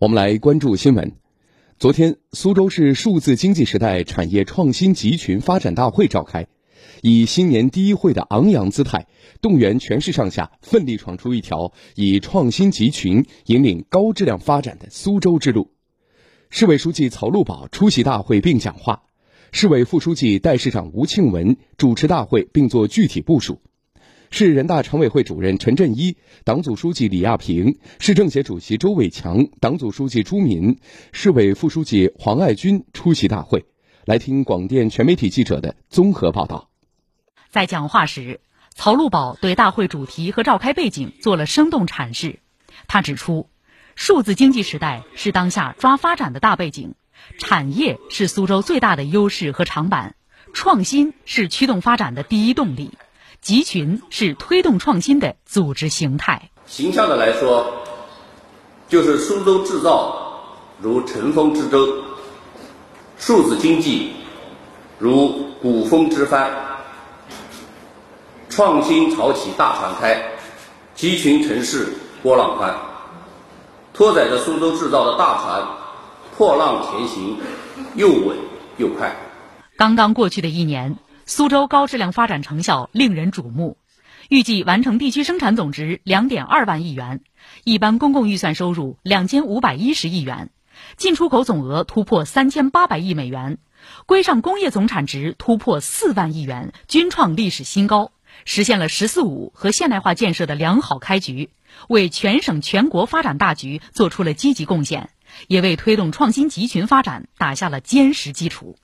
我们来关注新闻。昨天，苏州市数字经济时代产业创新集群发展大会召开，以新年第一会的昂扬姿态，动员全市上下奋力闯出一条以创新集群引领高质量发展的苏州之路。市委书记曹路宝出席大会并讲话，市委副书记、代市长吴庆文主持大会并作具体部署。市人大常委会主任陈振一、党组书记李亚平、市政协主席周伟强、党组书记朱敏、市委副书记黄爱军出席大会。来听广电全媒体记者的综合报道。在讲话时，曹路宝对大会主题和召开背景做了生动阐释。他指出，数字经济时代是当下抓发展的大背景，产业是苏州最大的优势和长板，创新是驱动发展的第一动力。集群是推动创新的组织形态。形象的来说，就是苏州制造如乘风之舟，数字经济如鼓风之帆，创新潮起大船开，集群城市波浪宽，拖载着苏州制造的大船破浪前行，又稳又快。刚刚过去的一年。苏州高质量发展成效令人瞩目，预计完成地区生产总值两点二万亿元，一般公共预算收入两千五百一十亿元，进出口总额突破三千八百亿美元，规上工业总产值突破四万亿元，均创历史新高，实现了“十四五”和现代化建设的良好开局，为全省全国发展大局做出了积极贡献，也为推动创新集群发展打下了坚实基础。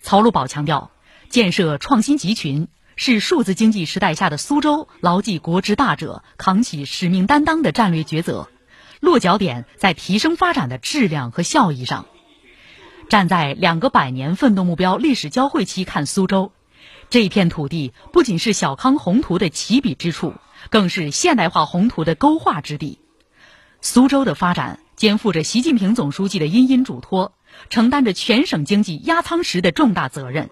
曹路宝强调。建设创新集群是数字经济时代下的苏州牢记国之大者、扛起使命担当的战略抉择，落脚点在提升发展的质量和效益上。站在两个百年奋斗目标历史交汇期看苏州，这片土地不仅是小康宏图的起笔之处，更是现代化宏图的勾画之地。苏州的发展肩负着习近平总书记的殷殷嘱托，承担着全省经济压舱石的重大责任。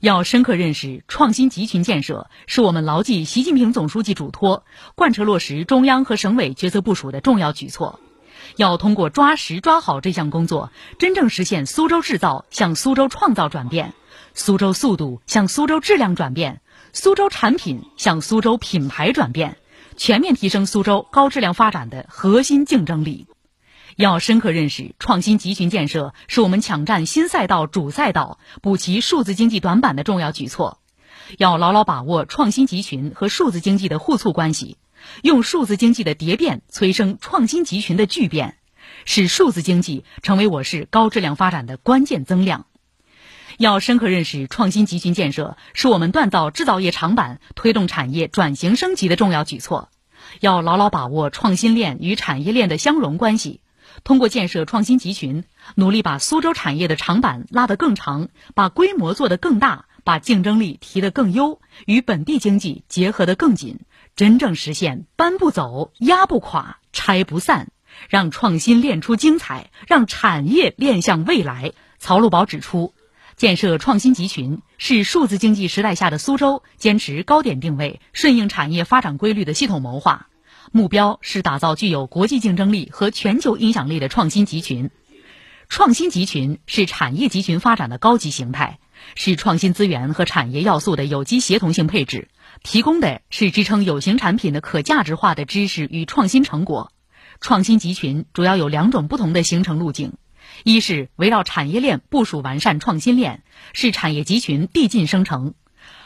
要深刻认识创新集群建设是我们牢记习近平总书记嘱托、贯彻落实中央和省委决策部署的重要举措。要通过抓实抓好这项工作，真正实现苏州制造向苏州创造转变，苏州速度向苏州质量转变，苏州产品向苏州品牌转变，全面提升苏州高质量发展的核心竞争力。要深刻认识创新集群建设是我们抢占新赛道主赛道、补齐数字经济短板的重要举措。要牢牢把握创新集群和数字经济的互促关系，用数字经济的蝶变催生创新集群的巨变，使数字经济成为我市高质量发展的关键增量。要深刻认识创新集群建设是我们锻造制造业长板、推动产业转型升级的重要举措。要牢牢把握创新链与产业链的相融关系。通过建设创新集群，努力把苏州产业的长板拉得更长，把规模做得更大，把竞争力提得更优，与本地经济结合得更紧，真正实现搬不走、压不垮、拆不散，让创新练出精彩，让产业练向未来。曹路宝指出，建设创新集群是数字经济时代下的苏州坚持高点定位、顺应产业发展规律的系统谋划。目标是打造具有国际竞争力和全球影响力的创新集群。创新集群是产业集群发展的高级形态，是创新资源和产业要素的有机协同性配置，提供的是支撑有形产品的可价值化的知识与创新成果。创新集群主要有两种不同的形成路径：一是围绕产业链部署完善创新链，是产业集群递进生成；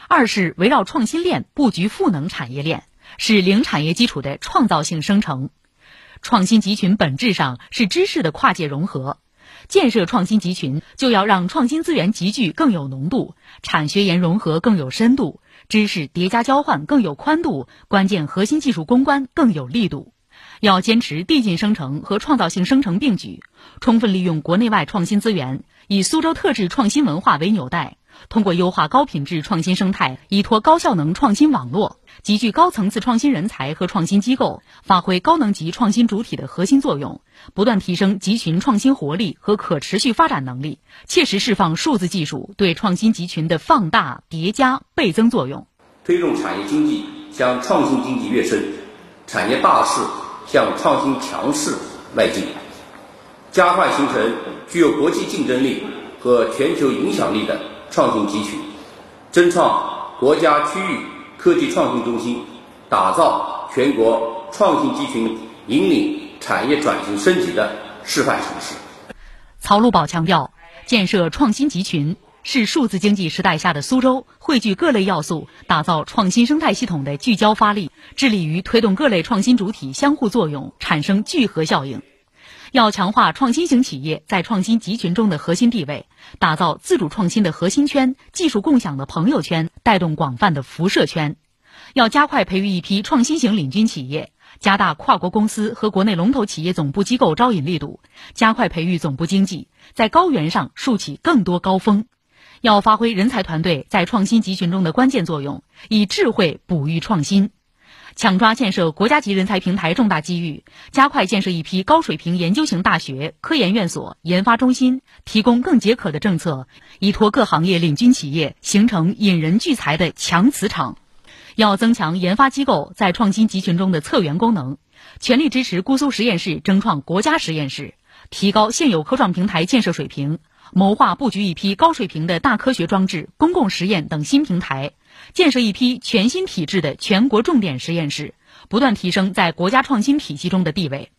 二是围绕创新链布局赋能产业链。是零产业基础的创造性生成，创新集群本质上是知识的跨界融合。建设创新集群，就要让创新资源集聚更有浓度，产学研融合更有深度，知识叠加交换更有宽度，关键核心技术攻关更有力度。要坚持递进生成和创造性生成并举，充分利用国内外创新资源，以苏州特质创新文化为纽带。通过优化高品质创新生态，依托高效能创新网络，集聚高层次创新人才和创新机构，发挥高能级创新主体的核心作用，不断提升集群创新活力和可持续发展能力，切实释放数字技术对创新集群的放大、叠加、倍增作用，推动产业经济向创新经济跃升，产业大势向创新强势迈进。加快形成具有国际竞争力和全球影响力的创新集群，争创国家区域科技创新中心，打造全国创新集群引领产业转型升级的示范城市。曹路宝强调，建设创新集群是数字经济时代下的苏州汇聚各类要素，打造创新生态系统的聚焦发力，致力于推动各类创新主体相互作用，产生聚合效应。要强化创新型企业在创新集群中的核心地位，打造自主创新的核心圈、技术共享的朋友圈，带动广泛的辐射圈。要加快培育一批创新型领军企业，加大跨国公司和国内龙头企业总部机构招引力度，加快培育总部经济，在高原上竖起更多高峰。要发挥人才团队在创新集群中的关键作用，以智慧哺育创新。抢抓建设国家级人才平台重大机遇，加快建设一批高水平研究型大学、科研院所、研发中心，提供更解渴的政策，依托各行业领军企业，形成引人聚财的强磁场。要增强研发机构在创新集群中的策源功能，全力支持姑苏实验室争创国家实验室，提高现有科创平台建设水平，谋划布局一批高水平的大科学装置、公共实验等新平台。建设一批全新体制的全国重点实验室，不断提升在国家创新体系中的地位。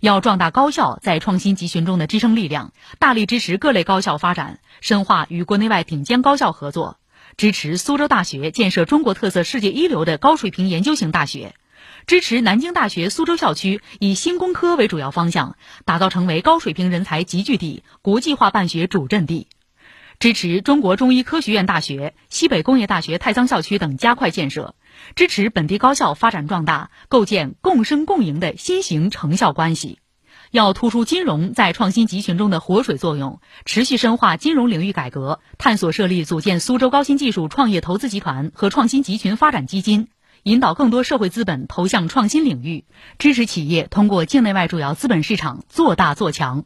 要壮大高校在创新集群中的支撑力量，大力支持各类高校发展，深化与国内外顶尖高校合作，支持苏州大学建设中国特色、世界一流的高水平研究型大学，支持南京大学苏州校区以新工科为主要方向，打造成为高水平人才集聚地、国际化办学主阵地。支持中国中医科学院大学、西北工业大学太仓校区等加快建设，支持本地高校发展壮大，构建共生共赢的新型成校关系。要突出金融在创新集群中的活水作用，持续深化金融领域改革，探索设立组建苏州高新技术创业投资集团和创新集群发展基金，引导更多社会资本投向创新领域，支持企业通过境内外主要资本市场做大做强。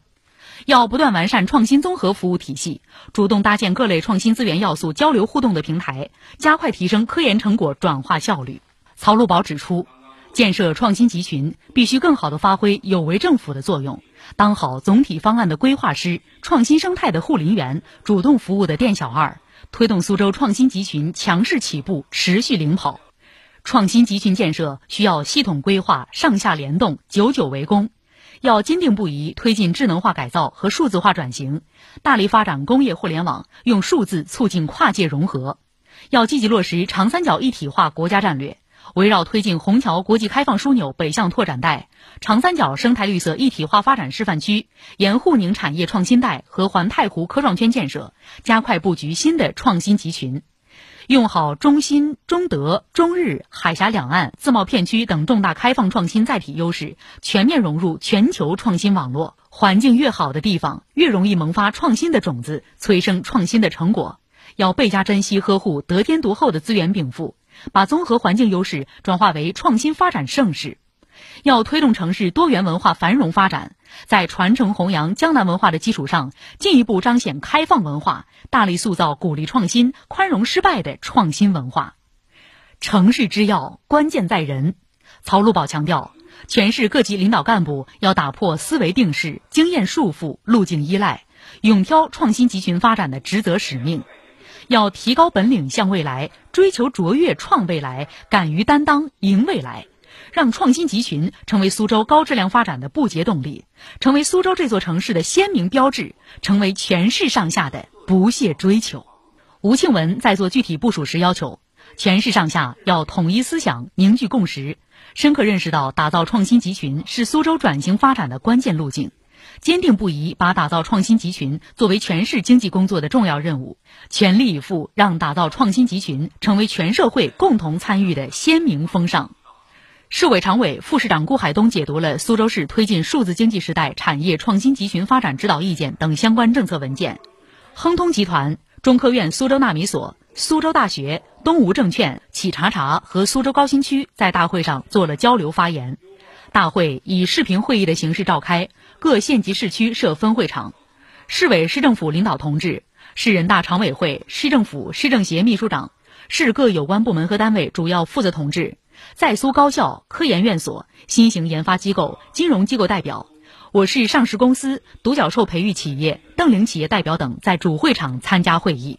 要不断完善创新综合服务体系，主动搭建各类创新资源要素交流互动的平台，加快提升科研成果转化效率。曹路宝指出，建设创新集群必须更好地发挥有为政府的作用，当好总体方案的规划师、创新生态的护林员、主动服务的店小二，推动苏州创新集群强势起步、持续领跑。创新集群建设需要系统规划、上下联动、久久为功。要坚定不移推进智能化改造和数字化转型，大力发展工业互联网，用数字促进跨界融合。要积极落实长三角一体化国家战略，围绕推进虹桥国际开放枢纽北向拓展带、长三角生态绿色一体化发展示范区、沿沪宁产业创新带和环太湖科创圈建设，加快布局新的创新集群。用好中新、中德、中日、海峡两岸自贸片区等重大开放创新载体优势，全面融入全球创新网络。环境越好的地方，越容易萌发创新的种子，催生创新的成果。要倍加珍惜呵护得天独厚的资源禀赋，把综合环境优势转化为创新发展盛世。要推动城市多元文化繁荣发展，在传承弘扬江南文化的基础上，进一步彰显开放文化，大力塑造鼓励创新、宽容失败的创新文化。城市之要，关键在人。曹路宝强调，全市各级领导干部要打破思维定势、经验束缚、路径依赖，勇挑创新集群发展的职责使命，要提高本领向未来，追求卓越创未来，敢于担当赢未来。让创新集群成为苏州高质量发展的不竭动力，成为苏州这座城市的鲜明标志，成为全市上下的不懈追求。吴庆文在做具体部署时要求，全市上下要统一思想，凝聚共识，深刻认识到打造创新集群是苏州转型发展的关键路径，坚定不移把打造创新集群作为全市经济工作的重要任务，全力以赴让打造创新集群成为全社会共同参与的鲜明风尚。市委常委、副市长顾海东解读了苏州市推进数字经济时代产业创新集群发展指导意见等相关政策文件。亨通集团、中科院苏州纳米所、苏州大学、东吴证券、企查查和苏州高新区在大会上做了交流发言。大会以视频会议的形式召开，各县级市区设分会场。市委市政府领导同志、市人大常委会、市政府市政协秘书长、市各有关部门和单位主要负责同志。在苏高校、科研院所、新型研发机构、金融机构代表、我市上市公司、独角兽培育企业、瞪羚企业代表等在主会场参加会议。